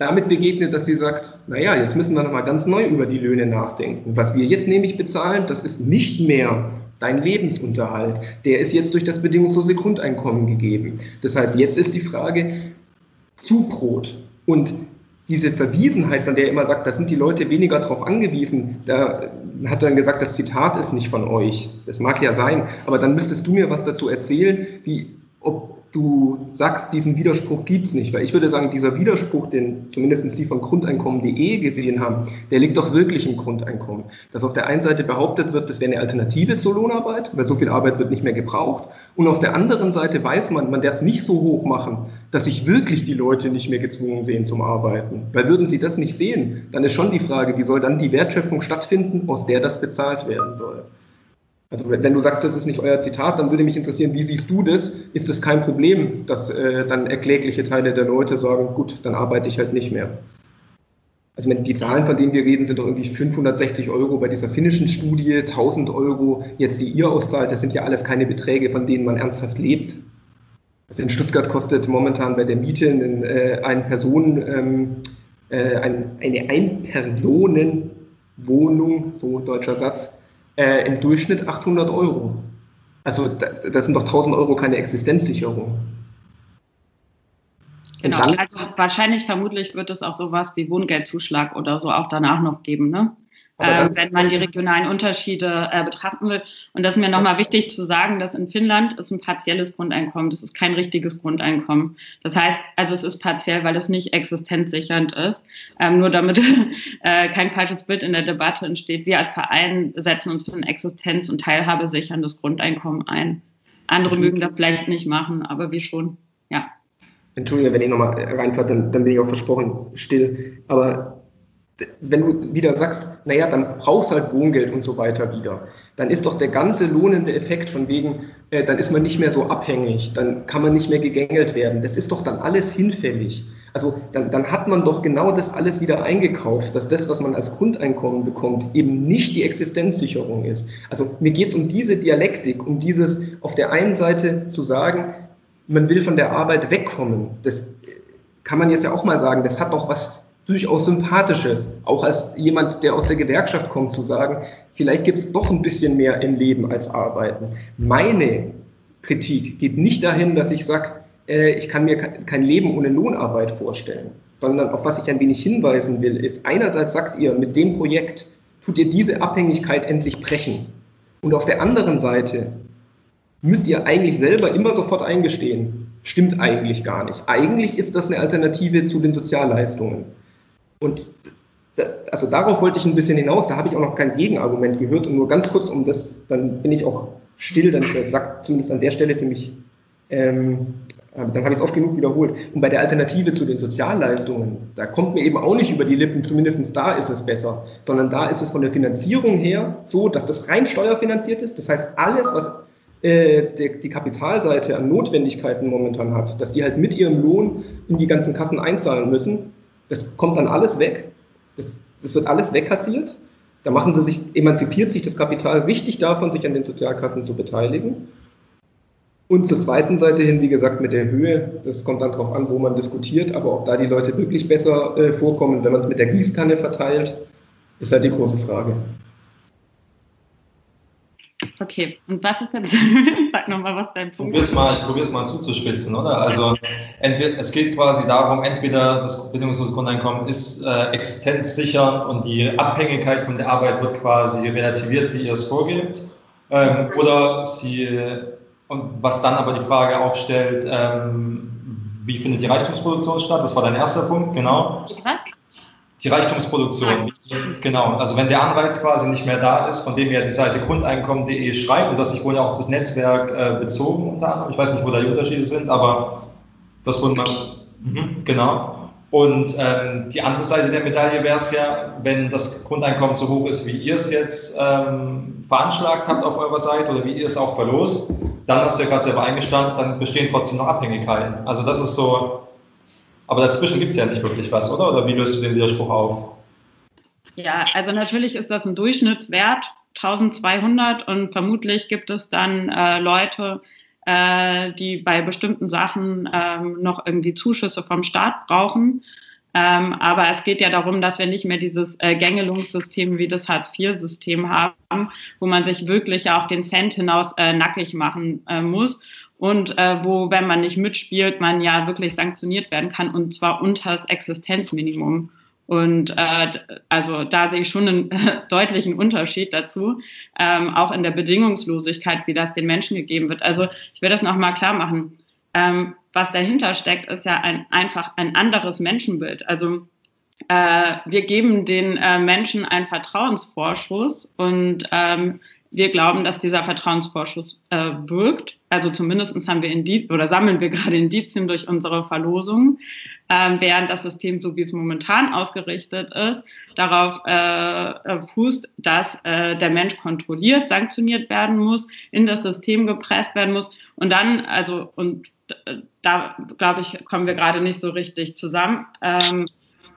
damit begegnet, dass sie sagt, naja, jetzt müssen wir nochmal ganz neu über die Löhne nachdenken. Was wir jetzt nämlich bezahlen, das ist nicht mehr dein Lebensunterhalt. Der ist jetzt durch das bedingungslose Grundeinkommen gegeben. Das heißt, jetzt ist die Frage Zubrot. Und diese Verwiesenheit, von der er immer sagt, da sind die Leute weniger darauf angewiesen, da hast du dann gesagt, das Zitat ist nicht von euch. Das mag ja sein, aber dann müsstest du mir was dazu erzählen, wie, ob du sagst, diesen Widerspruch gibt es nicht. Weil ich würde sagen, dieser Widerspruch, den zumindest die von Grundeinkommen.de gesehen haben, der liegt doch wirklich im Grundeinkommen. Dass auf der einen Seite behauptet wird, das wäre eine Alternative zur Lohnarbeit, weil so viel Arbeit wird nicht mehr gebraucht. Und auf der anderen Seite weiß man, man darf es nicht so hoch machen, dass sich wirklich die Leute nicht mehr gezwungen sehen zum Arbeiten. Weil würden sie das nicht sehen, dann ist schon die Frage, wie soll dann die Wertschöpfung stattfinden, aus der das bezahlt werden soll. Also wenn du sagst, das ist nicht euer Zitat, dann würde mich interessieren, wie siehst du das? Ist es kein Problem, dass äh, dann erklägliche Teile der Leute sagen, gut, dann arbeite ich halt nicht mehr? Also die Zahlen, von denen wir reden, sind doch irgendwie 560 Euro bei dieser finnischen Studie, 1000 Euro jetzt, die ihr auszahlt. Das sind ja alles keine Beträge, von denen man ernsthaft lebt. Also in Stuttgart kostet momentan bei der Miete ein, äh, ein Personen, ähm, äh, ein, eine Ein-Personen-Wohnung, so deutscher Satz, äh, im Durchschnitt 800 Euro. Also das sind doch 1000 Euro keine Existenzsicherung.
Genau, also wahrscheinlich, vermutlich wird es auch sowas wie Wohngeldzuschlag oder so auch danach noch geben, ne? Äh, wenn man die regionalen Unterschiede äh, betrachten will. Und das ist mir nochmal wichtig zu sagen, dass in Finnland ist ein partielles Grundeinkommen, das ist kein richtiges Grundeinkommen. Das heißt, also es ist partiell, weil es nicht existenzsichernd ist. Ähm, nur damit äh, kein falsches Bild in der Debatte entsteht. Wir als Verein setzen uns für ein existenz- und teilhabesicherndes Grundeinkommen ein. Andere mögen das vielleicht nicht machen, aber wir schon, ja.
Entschuldige, wenn ich nochmal reinfahre, dann, dann bin ich auch versprochen still. Aber wenn du wieder sagst, naja, dann brauchst halt Wohngeld und so weiter wieder, dann ist doch der ganze lohnende Effekt von wegen, äh, dann ist man nicht mehr so abhängig, dann kann man nicht mehr gegängelt werden. Das ist doch dann alles hinfällig. Also dann, dann hat man doch genau das alles wieder eingekauft, dass das, was man als Grundeinkommen bekommt, eben nicht die Existenzsicherung ist. Also mir geht es um diese Dialektik, um dieses auf der einen Seite zu sagen, man will von der Arbeit wegkommen. Das kann man jetzt ja auch mal sagen, das hat doch was durchaus Sympathisches, auch als jemand, der aus der Gewerkschaft kommt, zu sagen, vielleicht gibt es doch ein bisschen mehr im Leben als Arbeiten. Meine Kritik geht nicht dahin, dass ich sage, äh, ich kann mir kein Leben ohne Lohnarbeit vorstellen, sondern auf was ich ein wenig hinweisen will, ist, einerseits sagt ihr, mit dem Projekt tut ihr diese Abhängigkeit endlich brechen. Und auf der anderen Seite müsst ihr eigentlich selber immer sofort eingestehen, stimmt eigentlich gar nicht. Eigentlich ist das eine Alternative zu den Sozialleistungen. Und also darauf wollte ich ein bisschen hinaus, da habe ich auch noch kein Gegenargument gehört und nur ganz kurz um das, dann bin ich auch still, dann sagt zumindest an der Stelle für mich, ähm, dann habe ich es oft genug wiederholt. Und bei der Alternative zu den Sozialleistungen, da kommt mir eben auch nicht über die Lippen, zumindest da ist es besser, sondern da ist es von der Finanzierung her so, dass das rein steuerfinanziert ist. Das heißt, alles, was äh, die Kapitalseite an Notwendigkeiten momentan hat, dass die halt mit ihrem Lohn in die ganzen Kassen einzahlen müssen, das kommt dann alles weg. Das, das wird alles wegkassiert. Da machen sie sich, emanzipiert sich das Kapital wichtig davon, sich an den Sozialkassen zu beteiligen. Und zur zweiten Seite hin, wie gesagt, mit der Höhe, das kommt dann darauf an, wo man diskutiert, aber ob da die Leute wirklich besser äh, vorkommen, wenn man es mit der Gießkanne verteilt, ist halt die große Frage.
Okay, und was ist jetzt, sag nochmal, was dein Punkt
ist. Mal, ich probiere es mal zuzuspitzen, oder? Also entweder, es geht quasi darum, entweder das bedingungslose Grundeinkommen ist äh, existenzsichernd und die Abhängigkeit von der Arbeit wird quasi relativiert, wie ihr es vorgebt, ähm, oder sie, und was dann aber die Frage aufstellt, ähm, wie findet die Reichtumsproduktion statt? Das war dein erster Punkt, genau. Was? Die Reichtumsproduktion, genau. Also wenn der Anreiz quasi nicht mehr da ist, von dem ja die Seite grundeinkommen.de schreibt und das sich wohl ja auch auf das Netzwerk äh, bezogen unter anderem. Ich weiß nicht, wo da die Unterschiede sind, aber das wurde man, mhm, genau. Und ähm, die andere Seite der Medaille wäre es ja, wenn das Grundeinkommen so hoch ist, wie ihr es jetzt ähm, veranschlagt habt auf eurer Seite oder wie ihr es auch verlost, dann hast du ja gerade selber eingestanden, dann bestehen trotzdem noch Abhängigkeiten. Also das ist so aber dazwischen gibt es ja nicht wirklich was, oder? Oder wie löst du den Widerspruch auf?
Ja, also natürlich ist das ein Durchschnittswert, 1200 und vermutlich gibt es dann äh, Leute, äh, die bei bestimmten Sachen ähm, noch irgendwie Zuschüsse vom Staat brauchen. Ähm, aber es geht ja darum, dass wir nicht mehr dieses äh, Gängelungssystem wie das Hartz-IV-System haben, wo man sich wirklich auf den Cent hinaus äh, nackig machen äh, muss und äh, wo, wenn man nicht mitspielt, man ja wirklich sanktioniert werden kann und zwar unter das Existenzminimum. Und äh, also da sehe ich schon einen deutlichen Unterschied dazu, ähm, auch in der Bedingungslosigkeit, wie das den Menschen gegeben wird. Also ich will das nochmal klar machen. Ähm, was dahinter steckt, ist ja ein, einfach ein anderes Menschenbild. Also äh, wir geben den äh, Menschen einen Vertrauensvorschuss und ähm, wir glauben, dass dieser Vertrauensvorschuss äh, wirkt. Also zumindest haben wir Indiz oder sammeln wir gerade Indizien durch unsere Verlosung, äh, während das System, so wie es momentan ausgerichtet ist, darauf äh, äh, fußt, dass äh, der Mensch kontrolliert, sanktioniert werden muss, in das System gepresst werden muss und dann, also und äh, da glaube ich, kommen wir gerade nicht so richtig zusammen. Ähm,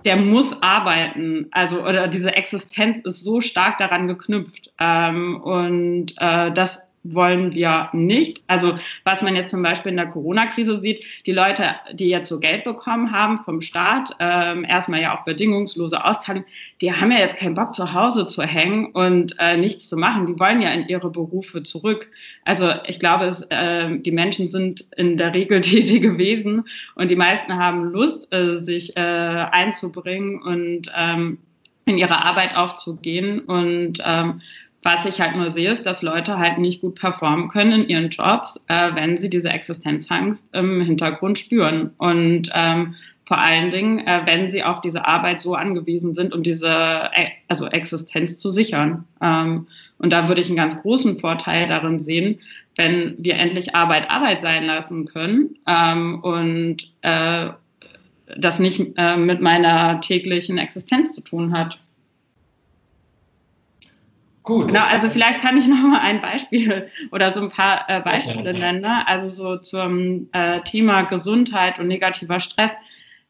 der muss arbeiten. Also, oder diese Existenz ist so stark daran geknüpft. Ähm, und äh, das wollen wir nicht. Also was man jetzt zum Beispiel in der Corona-Krise sieht, die Leute, die jetzt so Geld bekommen haben vom Staat, ähm, erstmal ja auch bedingungslose Auszahlung, die haben ja jetzt keinen Bock zu Hause zu hängen und äh, nichts zu machen. Die wollen ja in ihre Berufe zurück. Also ich glaube, es, äh, die Menschen sind in der Regel tätige Wesen und die meisten haben Lust, äh, sich äh, einzubringen und ähm, in ihre Arbeit aufzugehen und ähm, was ich halt nur sehe, ist, dass Leute halt nicht gut performen können in ihren Jobs, äh, wenn sie diese Existenzangst im Hintergrund spüren. Und ähm, vor allen Dingen, äh, wenn sie auf diese Arbeit so angewiesen sind, um diese äh, also Existenz zu sichern. Ähm, und da würde ich einen ganz großen Vorteil darin sehen, wenn wir endlich Arbeit Arbeit sein lassen können ähm, und äh, das nicht äh, mit meiner täglichen Existenz zu tun hat. Gut. Genau, also vielleicht kann ich noch mal ein Beispiel oder so ein paar äh, Beispiele okay. nennen. Ne? Also so zum äh, Thema Gesundheit und negativer Stress.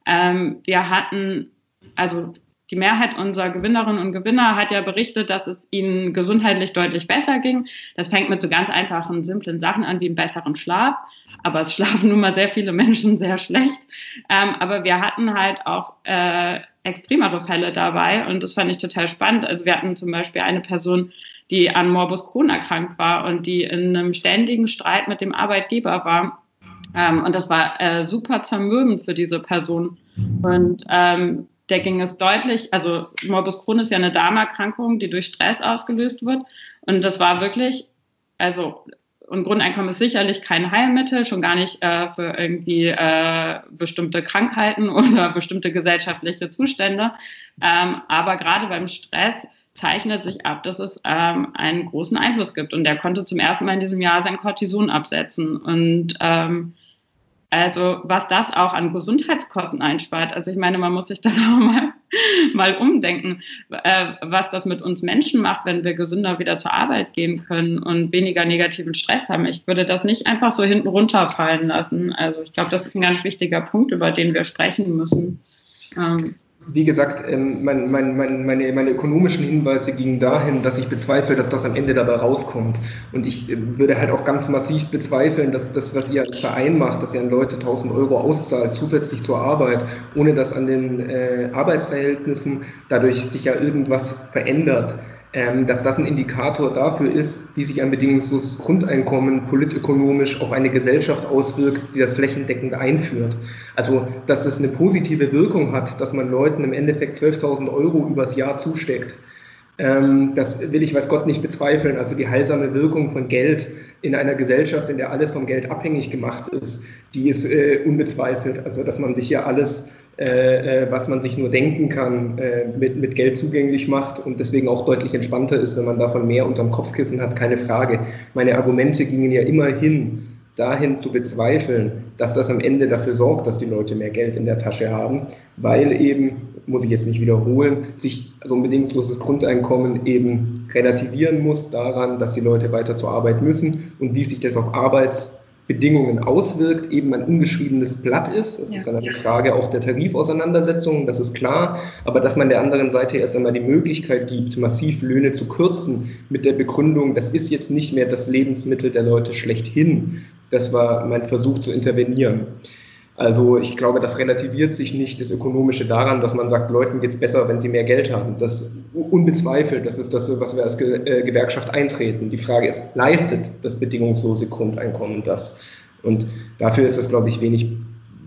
Ähm, wir hatten, also die Mehrheit unserer Gewinnerinnen und Gewinner hat ja berichtet, dass es ihnen gesundheitlich deutlich besser ging. Das fängt mit so ganz einfachen, simplen Sachen an wie einem besseren Schlaf. Aber es schlafen nun mal sehr viele Menschen sehr schlecht. Ähm, aber wir hatten halt auch äh, extremere Fälle dabei und das fand ich total spannend. Also wir hatten zum Beispiel eine Person, die an Morbus Crohn erkrankt war und die in einem ständigen Streit mit dem Arbeitgeber war. Ähm, und das war äh, super zermürbend für diese Person. Und ähm, der ging es deutlich, also Morbus Crohn ist ja eine Darmerkrankung, die durch Stress ausgelöst wird. Und das war wirklich, also und Grundeinkommen ist sicherlich kein Heilmittel, schon gar nicht äh, für irgendwie äh, bestimmte Krankheiten oder bestimmte gesellschaftliche Zustände. Ähm, aber gerade beim Stress zeichnet sich ab, dass es ähm, einen großen Einfluss gibt. Und der konnte zum ersten Mal in diesem Jahr sein Cortison absetzen. Und ähm, also was das auch an Gesundheitskosten einspart. Also ich meine, man muss sich das auch mal, mal umdenken, äh, was das mit uns Menschen macht, wenn wir gesünder wieder zur Arbeit gehen können und weniger negativen Stress haben. Ich würde das nicht einfach so hinten runterfallen lassen. Also ich glaube, das ist ein ganz wichtiger Punkt, über den wir sprechen müssen. Ähm,
wie gesagt, ähm, mein, mein, mein, meine, meine ökonomischen Hinweise gingen dahin, dass ich bezweifle, dass das am Ende dabei rauskommt. Und ich äh, würde halt auch ganz massiv bezweifeln, dass das, was ihr als Verein macht, dass ihr an Leute 1000 Euro auszahlt, zusätzlich zur Arbeit, ohne dass an den äh, Arbeitsverhältnissen dadurch sich ja irgendwas verändert dass das ein Indikator dafür ist, wie sich ein bedingungsloses Grundeinkommen politökonomisch auf eine Gesellschaft auswirkt, die das flächendeckend einführt. Also, dass es eine positive Wirkung hat, dass man Leuten im Endeffekt 12.000 Euro übers Jahr zusteckt. Ähm, das will ich, weiß Gott, nicht bezweifeln. Also die heilsame Wirkung von Geld in einer Gesellschaft, in der alles vom Geld abhängig gemacht ist, die ist äh, unbezweifelt. Also, dass man sich hier alles äh, äh, was man sich nur denken kann, äh, mit, mit Geld zugänglich macht und deswegen auch deutlich entspannter ist, wenn man davon mehr unterm Kopfkissen hat, keine Frage. Meine Argumente gingen ja immerhin dahin zu bezweifeln, dass das am Ende dafür sorgt, dass die Leute mehr Geld in der Tasche haben, weil eben, muss ich jetzt nicht wiederholen, sich so ein bedingungsloses Grundeinkommen eben relativieren muss daran, dass die Leute weiter zur Arbeit müssen und wie sich das auf Arbeits- Bedingungen auswirkt, eben ein ungeschriebenes Blatt ist. Das ja. ist dann eine Frage auch der Tarifauseinandersetzung, das ist klar. Aber dass man der anderen Seite erst einmal die Möglichkeit gibt, massiv Löhne zu kürzen, mit der Begründung, das ist jetzt nicht mehr das Lebensmittel der Leute schlechthin. Das war mein Versuch zu intervenieren. Also ich glaube, das relativiert sich nicht das Ökonomische daran, dass man sagt, Leuten geht es besser, wenn sie mehr Geld haben. Das unbezweifelt, das ist das, was wir als äh, Gewerkschaft eintreten. Die Frage ist, leistet das bedingungslose Grundeinkommen das? Und dafür ist es, glaube ich, wenig,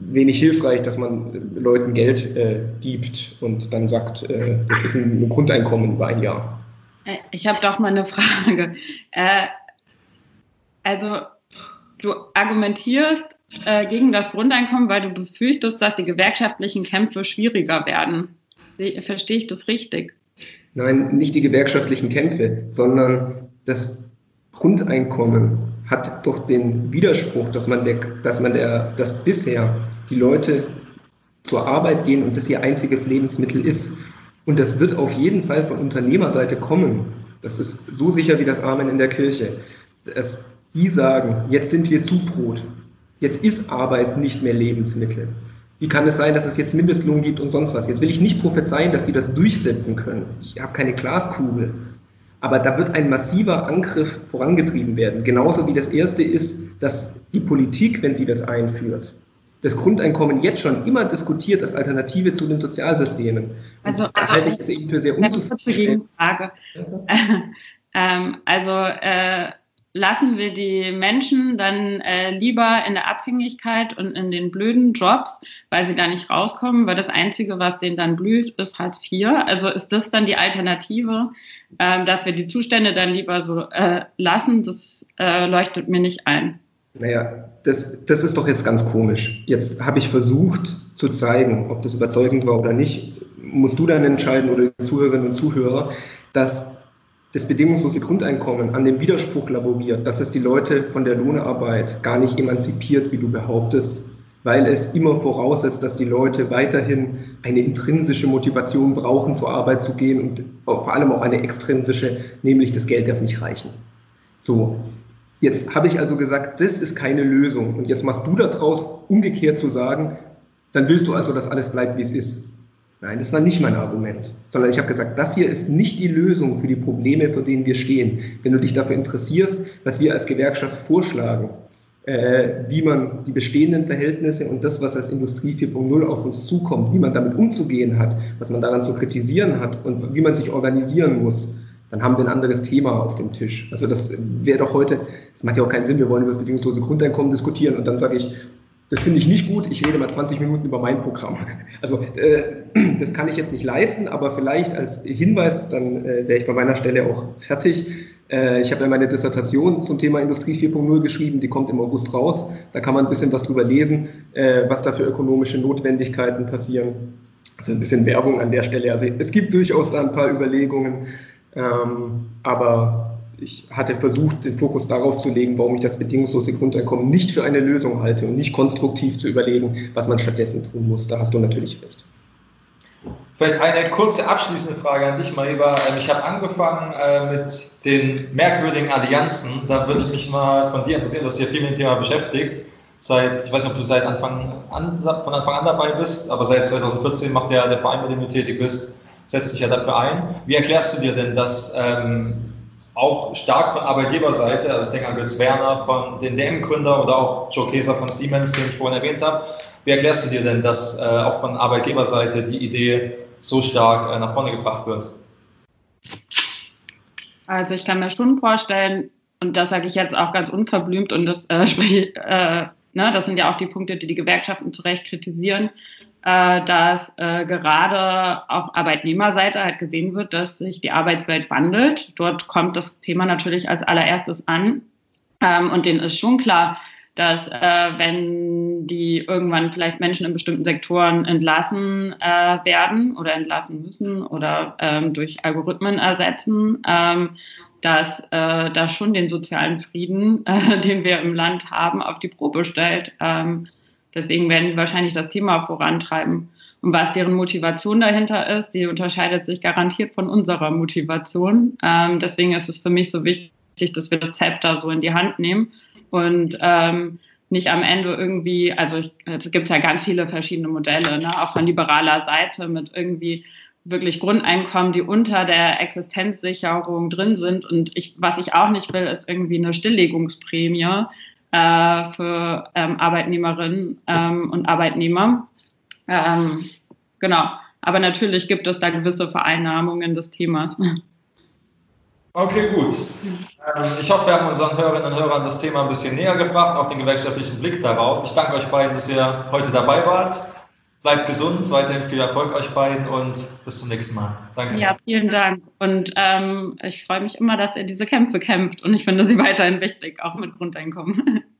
wenig hilfreich, dass man Leuten Geld äh, gibt und dann sagt, äh, das ist ein Grundeinkommen über ein Jahr.
Äh, ich habe doch mal eine Frage. Äh, also du argumentierst äh, gegen das Grundeinkommen, weil du befürchtest, dass die gewerkschaftlichen Kämpfe schwieriger werden. Verstehe ich das richtig?
Nein, nicht die gewerkschaftlichen Kämpfe, sondern das Grundeinkommen hat doch den Widerspruch, dass man, der, dass man der, dass bisher die Leute zur Arbeit gehen und das ihr einziges Lebensmittel ist. Und das wird auf jeden Fall von Unternehmerseite kommen. Das ist so sicher wie das Amen in der Kirche. Dass die sagen, jetzt sind wir zu Brot. Jetzt ist Arbeit nicht mehr Lebensmittel. Wie kann es sein, dass es jetzt Mindestlohn gibt und sonst was? Jetzt will ich nicht prophezeien, dass die das durchsetzen können. Ich habe keine Glaskugel. Aber da wird ein massiver Angriff vorangetrieben werden. Genauso wie das erste ist, dass die Politik, wenn sie das einführt, das Grundeinkommen jetzt schon immer diskutiert als Alternative zu den Sozialsystemen.
Also, das also, halte ich eben für sehr unzufrieden. Frage. ähm, also äh, lassen wir die Menschen dann äh, lieber in der Abhängigkeit und in den blöden Jobs, weil sie da nicht rauskommen, weil das Einzige, was denen dann blüht, ist Hartz IV. Also ist das dann die Alternative, äh, dass wir die Zustände dann lieber so äh, lassen? Das äh, leuchtet mir nicht ein.
Naja, das, das ist doch jetzt ganz komisch. Jetzt habe ich versucht zu zeigen, ob das überzeugend war oder nicht. Musst du dann entscheiden oder die Zuhörerinnen und Zuhörer, dass das bedingungslose Grundeinkommen an dem Widerspruch laboriert, dass es die Leute von der Lohnarbeit gar nicht emanzipiert, wie du behauptest, weil es immer voraussetzt, dass die Leute weiterhin eine intrinsische Motivation brauchen, zur Arbeit zu gehen und vor allem auch eine extrinsische, nämlich das Geld darf nicht reichen. So, jetzt habe ich also gesagt, das ist keine Lösung und jetzt machst du daraus, umgekehrt zu sagen, dann willst du also, dass alles bleibt, wie es ist. Nein, das war nicht mein Argument, sondern ich habe gesagt, das hier ist nicht die Lösung für die Probleme, vor denen wir stehen. Wenn du dich dafür interessierst, was wir als Gewerkschaft vorschlagen, äh, wie man die bestehenden Verhältnisse und das, was als Industrie 4.0 auf uns zukommt, wie man damit umzugehen hat, was man daran zu kritisieren hat und wie man sich organisieren muss, dann haben wir ein anderes Thema auf dem Tisch. Also das wäre doch heute, das macht ja auch keinen Sinn, wir wollen über das bedingungslose Grundeinkommen diskutieren und dann sage ich, das finde ich nicht gut. Ich rede mal 20 Minuten über mein Programm. Also äh, das kann ich jetzt nicht leisten, aber vielleicht als Hinweis, dann äh, wäre ich von meiner Stelle auch fertig. Äh, ich habe ja meine Dissertation zum Thema Industrie 4.0 geschrieben, die kommt im August raus. Da kann man ein bisschen was drüber lesen, äh, was da für ökonomische Notwendigkeiten passieren. Also ein bisschen Werbung an der Stelle. Also es gibt durchaus da ein paar Überlegungen, ähm, aber ich hatte versucht, den Fokus darauf zu legen, warum ich das bedingungslose Grundeinkommen nicht für eine Lösung halte und nicht konstruktiv zu überlegen, was man stattdessen tun muss. Da hast du natürlich recht.
Vielleicht eine kurze abschließende Frage an dich, Mariba. Ähm, ich habe angefangen äh, mit den merkwürdigen Allianzen. Da würde ich mich mal von dir interessieren, dass ja viel mit dem Thema beschäftigt. seit, ich weiß nicht, ob du seit Anfang an, von Anfang an dabei bist, aber seit 2014 macht der, der Verein, mit dem du tätig bist, setzt sich ja dafür ein. Wie erklärst du dir denn, dass ähm, auch stark von Arbeitgeberseite, also ich denke an Götz Werner von den DM-Gründer oder auch Joe Keser von Siemens, den ich vorhin erwähnt habe, wie erklärst du dir denn, dass äh, auch von Arbeitgeberseite die Idee so stark äh, nach vorne gebracht wird?
Also ich kann mir schon vorstellen, und das sage ich jetzt auch ganz unverblümt, und das, äh, sprich, äh, ne, das sind ja auch die Punkte, die die Gewerkschaften zu Recht kritisieren, dass äh, gerade auf Arbeitnehmerseite halt gesehen wird, dass sich die Arbeitswelt wandelt. Dort kommt das Thema natürlich als allererstes an. Ähm, und denen ist schon klar, dass äh, wenn die irgendwann vielleicht Menschen in bestimmten Sektoren entlassen äh, werden oder entlassen müssen oder ähm, durch Algorithmen ersetzen, ähm, dass äh, das schon den sozialen Frieden, äh, den wir im Land haben, auf die Probe stellt. Ähm, deswegen werden die wahrscheinlich das Thema vorantreiben. Und was deren Motivation dahinter ist, die unterscheidet sich garantiert von unserer Motivation. Ähm, deswegen ist es für mich so wichtig, dass wir das Zepter so in die Hand nehmen und ähm, nicht am Ende irgendwie, also es gibt ja ganz viele verschiedene Modelle, ne, auch von liberaler Seite mit irgendwie wirklich Grundeinkommen, die unter der Existenzsicherung drin sind. Und ich, was ich auch nicht will, ist irgendwie eine Stilllegungsprämie äh, für ähm, Arbeitnehmerinnen ähm, und Arbeitnehmer. Ähm, genau. Aber natürlich gibt es da gewisse Vereinnahmungen des Themas.
Okay, gut. Ähm, ich hoffe, wir haben unseren Hörerinnen und Hörern das Thema ein bisschen näher gebracht, auch den gewerkschaftlichen Blick darauf. Ich danke euch beiden, dass ihr heute dabei wart. Bleibt gesund, weiterhin viel Erfolg euch beiden und bis zum nächsten Mal.
Danke. Ja, vielen Dank. Und ähm, ich freue mich immer, dass ihr diese Kämpfe kämpft und ich finde sie weiterhin wichtig, auch mit Grundeinkommen.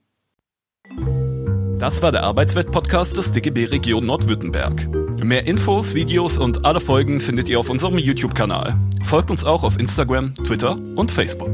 Das war der Arbeitswelt-Podcast des DGB Region Nordwürttemberg. Mehr Infos, Videos und alle Folgen findet ihr auf unserem YouTube-Kanal. Folgt uns auch auf Instagram, Twitter und Facebook.